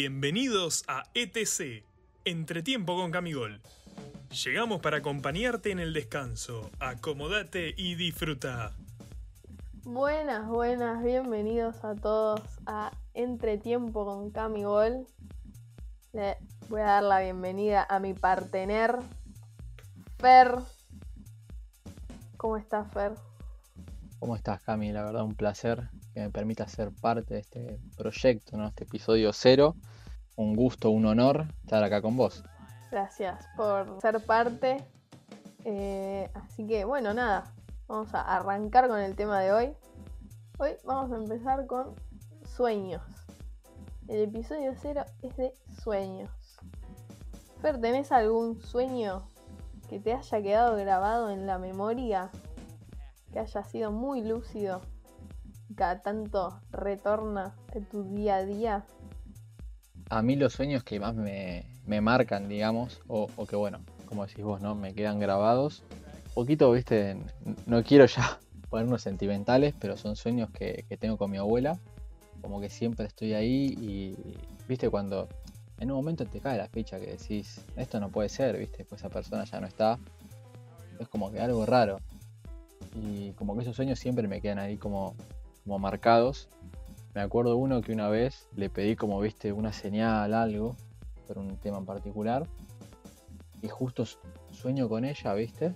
Bienvenidos a ETC, Entretiempo con Camigol. Llegamos para acompañarte en el descanso. Acomódate y disfruta. Buenas, buenas, bienvenidos a todos a Entretiempo con Camigol. Le voy a dar la bienvenida a mi partener, Fer. ¿Cómo estás, Fer? ¿Cómo estás, Cami? La verdad, un placer que me permita ser parte de este proyecto, ¿no? este episodio cero. Un gusto, un honor estar acá con vos. Gracias por ser parte. Eh, así que, bueno, nada, vamos a arrancar con el tema de hoy. Hoy vamos a empezar con sueños. El episodio cero es de sueños. Fer, ¿tenés algún sueño que te haya quedado grabado en la memoria? Que haya sido muy lúcido cada tanto retorna en tu día a día? A mí los sueños que más me, marcan, digamos, o, que bueno, como decís vos, ¿no? Me quedan grabados. Un poquito, viste, no quiero ya ponernos sentimentales, pero son sueños que, tengo con mi abuela. Como que siempre estoy ahí y, viste, cuando en un momento te cae la ficha que decís, esto no puede ser, viste, pues esa persona ya no está. Es como que algo raro. Y como que esos sueños siempre me quedan ahí como como marcados. Me acuerdo uno que una vez le pedí como viste una señal, algo, por un tema en particular. Y justo sueño con ella, viste.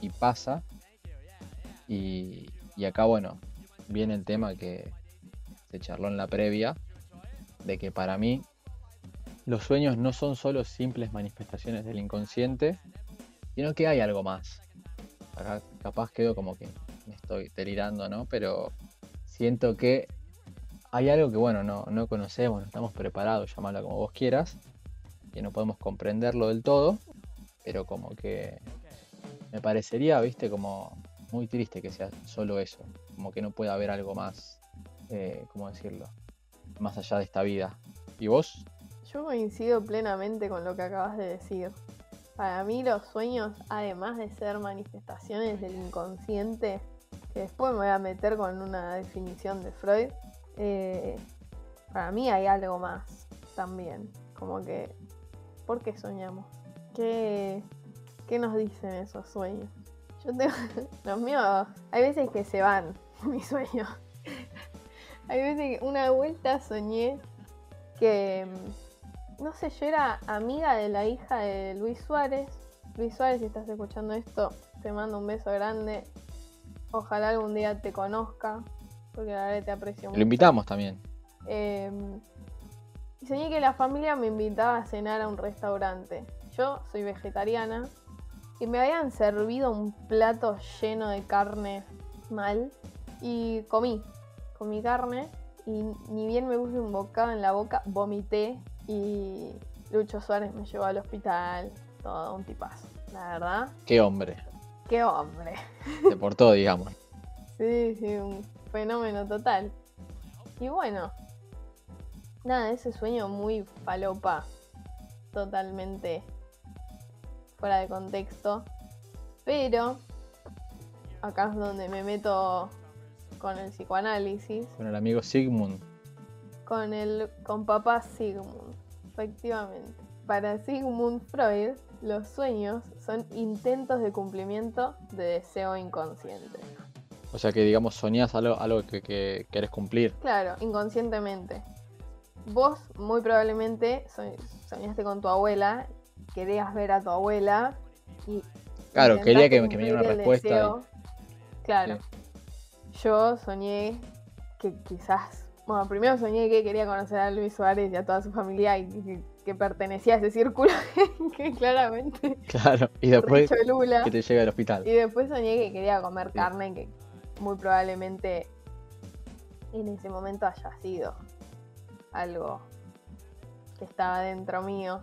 Y pasa. Y, y acá, bueno, viene el tema que se charló en la previa. De que para mí los sueños no son solo simples manifestaciones del inconsciente, sino que hay algo más. Acá capaz quedo como que me estoy delirando, ¿no? Pero siento que hay algo que, bueno, no, no conocemos, no estamos preparados, llamarlo como vos quieras, que no podemos comprenderlo del todo, pero como que me parecería, viste, como muy triste que sea solo eso, como que no pueda haber algo más, eh, ¿cómo decirlo? Más allá de esta vida. ¿Y vos? Yo coincido plenamente con lo que acabas de decir. Para mí los sueños, además de ser manifestaciones del inconsciente, que después me voy a meter con una definición de Freud, eh, para mí hay algo más también. Como que, ¿por qué soñamos? ¿Qué, qué nos dicen esos sueños? Yo tengo, los míos, hay veces que se van mis sueños. hay veces que una vuelta soñé que, no sé, yo era amiga de la hija de Luis Suárez. Luis Suárez, si estás escuchando esto, te mando un beso grande. Ojalá algún día te conozca, porque la verdad te aprecio mucho. Lo invitamos también. Y soñé que la familia me invitaba a cenar a un restaurante. Yo soy vegetariana y me habían servido un plato lleno de carne mal y comí, comí carne y ni bien me puse un bocado en la boca, vomité y Lucho Suárez me llevó al hospital, todo un tipazo, la verdad. Qué hombre. Qué hombre. Se portó, digamos. Sí, sí, un fenómeno total. Y bueno, nada, ese sueño muy falopa, totalmente fuera de contexto. Pero acá es donde me meto con el psicoanálisis. Con el amigo Sigmund. Con el con papá Sigmund, efectivamente. Para Sigmund Freud, los sueños son intentos de cumplimiento de deseo inconsciente. O sea que, digamos, soñás algo, algo que, que querés cumplir. Claro, inconscientemente. Vos muy probablemente soñaste con tu abuela, querías ver a tu abuela y... Claro, quería que, me diera una respuesta. Claro. Yo soñé que quizás... Bueno, primero soñé que quería conocer a Luis Suárez y a toda su familia y que pertenecía a ese círculo, que claramente. Claro, y después que te llega al hospital. Y después soñé que quería comer carne, que muy probablemente en ese momento haya sido algo que estaba dentro mío,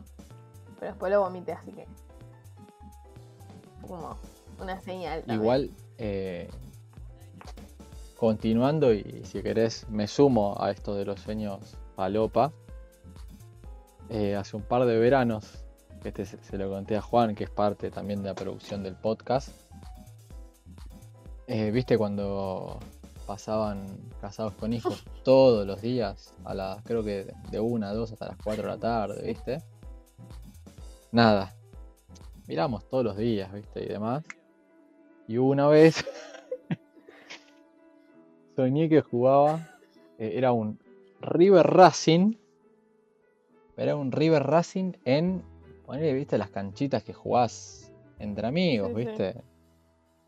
pero después lo vomité, así que. Como una señal. Igual, eh, continuando, y si querés, me sumo a esto de los sueños palopa eh, hace un par de veranos, este se, lo conté a Juan, que es parte también de la producción del podcast. Eh, Viste cuando pasaban casados con hijos todos los días, a las, creo que de una a dos hasta las 4 de la tarde, ¿viste? Nada. Miramos todos los días, ¿viste? Y demás. Y una vez soñé que jugaba, eh, era un River Racing, era un River Racing en, ponele, ¿viste? Las canchitas que jugás entre amigos, Sí, sí. ¿viste?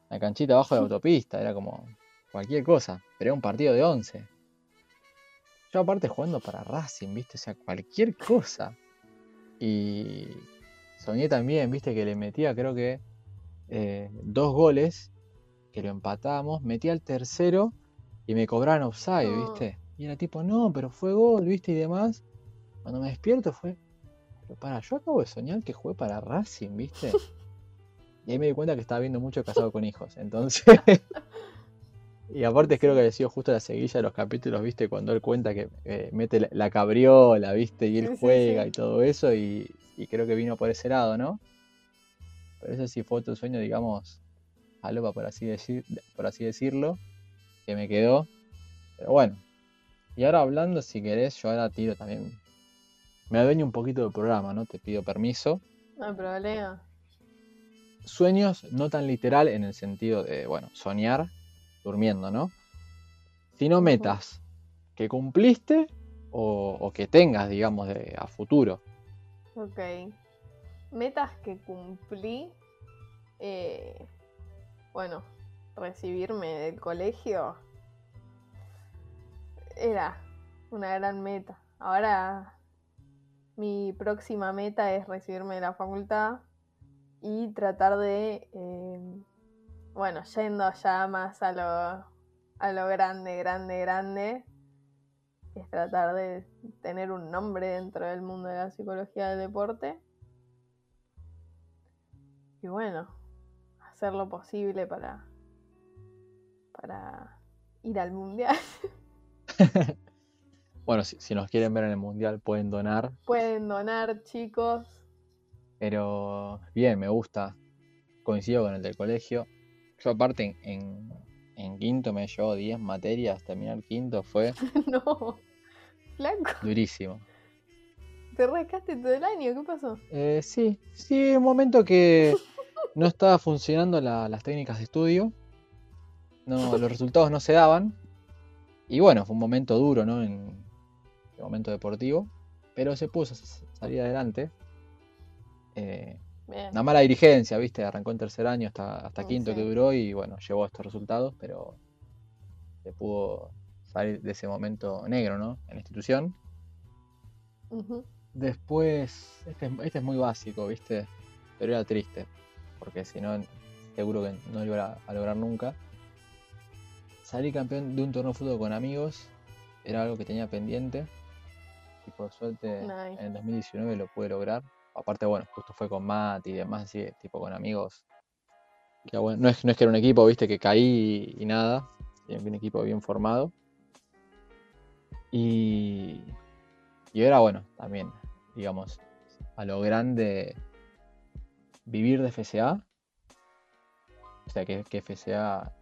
La canchita abajo de la autopista, era como cualquier cosa, pero era un partido de 11. Yo aparte jugando para Racing, ¿viste? O sea, cualquier cosa. Y soñé también, ¿viste? Que le metía creo que eh, dos goles, que lo empatamos, metía el tercero y me cobraban offside, No. ¿viste? Y era tipo, no, pero fue gol, ¿viste? Y demás. Cuando me despierto fue, pero para, yo acabo de soñar que jugué para Racing, ¿viste? Y ahí me di cuenta que estaba viendo mucho casado con hijos. Entonces. y aparte creo que había sido justo la seguilla de los capítulos, ¿viste? Cuando él cuenta que eh, mete la, la cabriola, ¿viste? Y él Sí, sí, juega sí. y todo eso. Y, y creo que vino por ese lado, ¿no? Pero ese sí fue otro sueño, digamos, alopa, por así, decir, por así decirlo, que me quedó. Pero bueno. Y ahora hablando, si querés, yo ahora tiro también. Me adueño un poquito del programa, ¿no? Te pido permiso No hay problema. sueños no tan literal en el sentido de, bueno, soñar durmiendo, ¿no? Sino metas que cumpliste o, o que tengas, digamos, de, a futuro. Ok. Metas que cumplí. eh, bueno, recibirme del colegio era una gran meta. Ahora mi próxima meta es recibirme de la facultad y tratar de, eh, bueno, yendo ya más a lo, a lo grande, grande, grande, es tratar de tener un nombre dentro del mundo de la psicología del deporte. Y bueno, hacer lo posible para, para ir al mundial. Bueno, si, si nos quieren ver en el mundial pueden donar, Pueden donar, chicos. pero bien, me gusta. Coincido con el del colegio. Yo aparte en, en, quinto me llevó 10 materias, terminar quinto fue no, flaco, durísimo. te rascaste todo el año, ¿qué pasó? Eh, sí, sí, un momento que no estaba funcionando la- las técnicas de estudio. No, los resultados no se daban. Y bueno, fue un momento duro, ¿no? En el momento deportivo. Pero se puso a salir adelante. Eh, una mala dirigencia, ¿viste? Arrancó en tercer año hasta, hasta Mm, quinto que duró y bueno, llevó a estos resultados, pero se pudo salir de ese momento negro, ¿no? En la institución. Después, este, es- este es muy básico, ¿viste? Pero era triste, porque si no, seguro que no lo iba a, lograr nunca. Salí campeón de un torneo de fútbol con amigos, era algo que tenía pendiente, y por suerte Nice. en el 2019 lo pude lograr. Aparte, bueno, justo fue con Matt y demás, así, tipo con amigos. Que bueno, no es, no es que era un equipo, ¿viste? Que caí y, y nada, un equipo bien formado. Y, y era bueno, también, digamos, a lo grande vivir de FCA. O sea, que, que FCA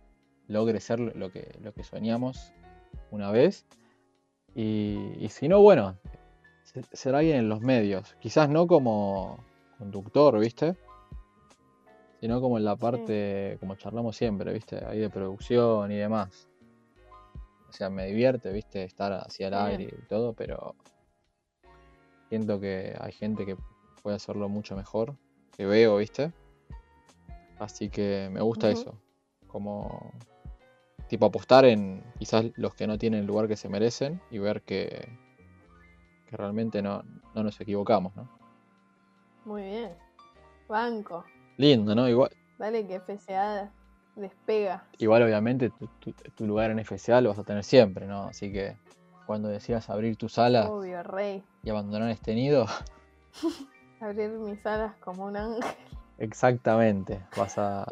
logre ser lo que, lo que soñamos una vez. Y, y si no, bueno, ser alguien en los medios. Quizás no como conductor, ¿viste? Sino como en la parte, como charlamos siempre, ¿viste? Ahí de producción y demás. O sea, me divierte, ¿viste? Estar hacia el aire y todo, pero siento que hay gente que puede hacerlo mucho mejor, que veo, ¿viste? Así que me gusta eso. Como tipo apostar en quizás los que no tienen el lugar que se merecen y ver que, que realmente no, no nos equivocamos, ¿no? Muy bien. Banco. Lindo, ¿no? Igual, Dale que FCA despega. igual obviamente tu, tu- tu lugar en FCA lo vas a tener siempre, ¿no? Así que cuando decidas abrir tu sala Obvio, rey. y abandonar este nido, Abrir mis alas como un ángel. exactamente, vas a,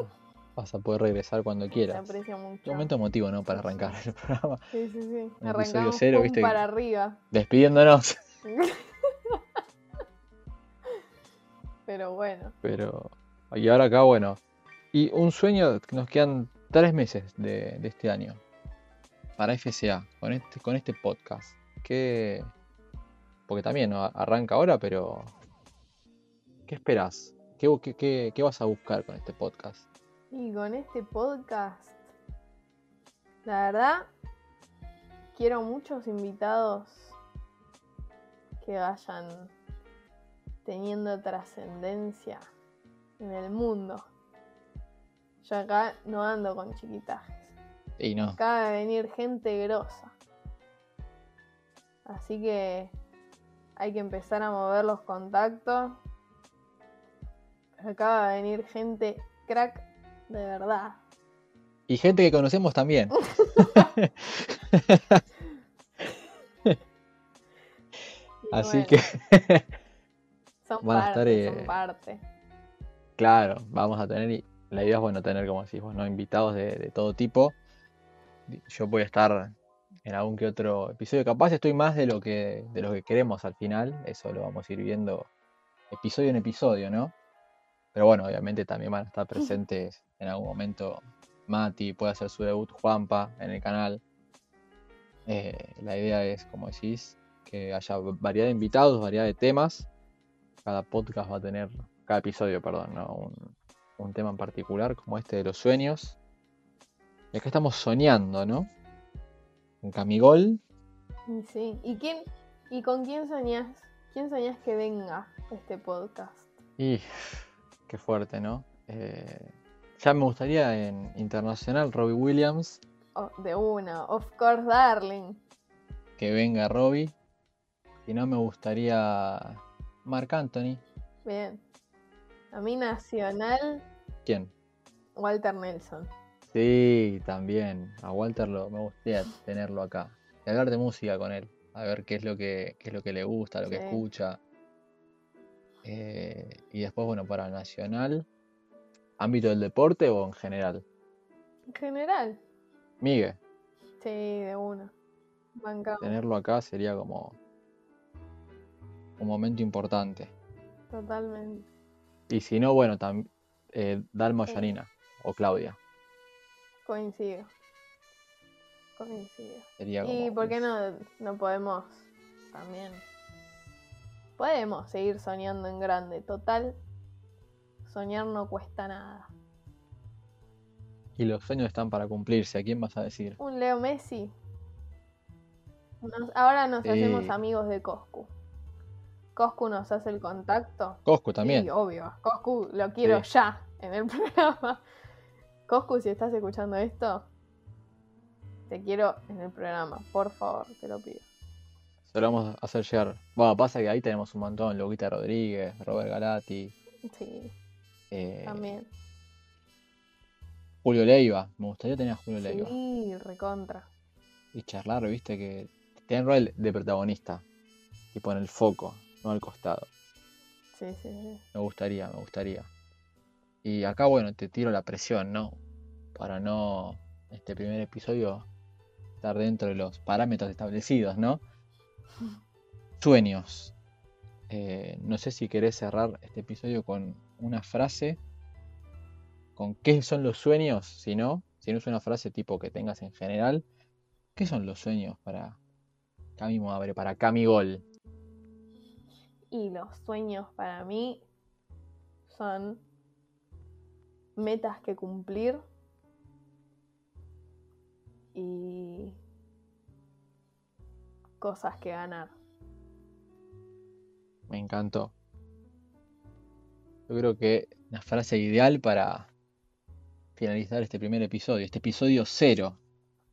vas a poder regresar cuando quieras. aprecia mucho. Qué momento emotivo, ¿no? Para arrancar el programa. Sí, sí, sí. Arrancamos cero, viste para arriba. Despidiéndonos. Pero bueno. Pero. Y ahora acá, bueno. Y un sueño, que nos quedan tres meses de, de este año. para FCA, con este, con este podcast? ¿Qué, porque también ¿no? arranca ahora, pero ¿qué esperas? ¿Qué, qué, qué vas a buscar con este podcast? Y con este podcast, la verdad, quiero muchos invitados que vayan teniendo trascendencia en el mundo. Yo acá no ando con chiquitajes. Y no. Acaba de venir gente grosa. Así que hay que empezar a mover los contactos. Acaba de venir gente crack de verdad. Y gente que conocemos también. Así que son, parte, son eh, parte. Claro, vamos a tener, la idea es bueno tener, como decís vos, ¿no? invitados de, todo tipo. Yo voy a estar en algún que otro episodio. Capaz estoy más de lo que, de lo que queremos al final. Eso lo vamos a ir viendo episodio en episodio, ¿no? Pero bueno, obviamente también van a estar presentes en algún momento Mati, puede hacer su debut Juanpa en el canal. Eh, la idea es, como decís, que haya variedad de invitados, variedad de temas. Cada podcast va a tener, cada episodio, perdón, un, un tema en particular, como este de los sueños. Y acá estamos soñando, ¿no? En Camigol. Sí, ¿y quién y con quién soñás? ¿Quién soñás que venga este podcast? Y qué fuerte, ¿no? Eh, ya me gustaría en internacional Robbie Williams. Oh, de una, of course, darling. Que venga Robbie. Y no me gustaría Marc Anthony. Bien. A mí nacional. ¿Quién? Walter Nelson. Sí, también. A Walter lo, me gustaría tenerlo acá. Y hablar de música con él. A ver qué es lo que, es lo que le gusta, lo que escucha. Eh, y después, bueno, para Nacional, ¿ámbito del deporte o en general? En general. Miguel. Sí, de una. Tenerlo acá sería como un momento importante. Totalmente. Y si no, bueno, también eh, Dalma o o Claudia. Coincido. Coincido. Sería ¿Y por qué no, no podemos también? Podemos seguir soñando en grande. Total, soñar no cuesta nada. Y los sueños están para cumplirse. ¿A quién vas a decir? Un Leo Messi. ahora nos hacemos amigos de Coscu. Coscu nos hace el contacto. Coscu también. Sí, obvio. Coscu lo quiero ya en el programa. Coscu, si estás escuchando esto, te quiero en el programa, por favor, te lo pido. Se lo vamos a hacer llegar. Bueno, pasa que ahí tenemos un montón, Luquita Rodríguez, Robert Galati. Sí. Eh, también. Julio Leiva, me gustaría tener a Julio Leiva. Sí, recontra. Y charlar, viste, que tiene rol de protagonista. Y pone el foco, no al costado. Sí, sí, sí. Me gustaría, me gustaría. Y acá, bueno, te tiro la presión, ¿no? Para no, este primer episodio, estar dentro de los parámetros establecidos, ¿no? Sueños. Eh, no sé si querés cerrar este episodio con una frase. ¿Con qué son los sueños? Si no, si no es una frase tipo que tengas en general, ¿qué son los sueños para Cami Abre, para Cami Gol? Y los sueños para mí son metas que cumplir y cosas que ganar. Me encantó. Yo creo que la frase ideal para finalizar este primer episodio, este episodio cero,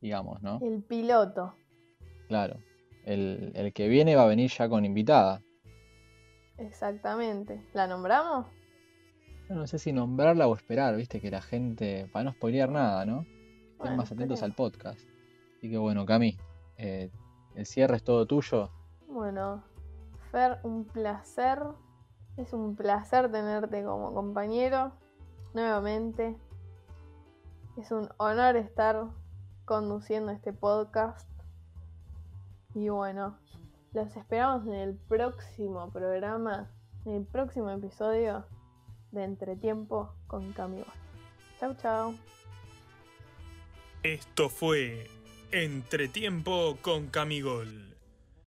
digamos, ¿no? El piloto. Claro. El, el que viene va a venir ya con invitada. Exactamente. ¿La nombramos? No, sé si nombrarla o esperar, viste, que la gente, para no spoilear nada, ¿no? Estén más atentos al podcast. Así que bueno, Cami, eh, el cierre es todo tuyo. Bueno, Fer, un placer. Es un placer tenerte como compañero nuevamente. Es un honor estar conduciendo este podcast. Y bueno, los esperamos en el próximo programa, en el próximo episodio de Entretiempo con Camilo. Chau, chau. Esto fue Entretiempo con Camigol.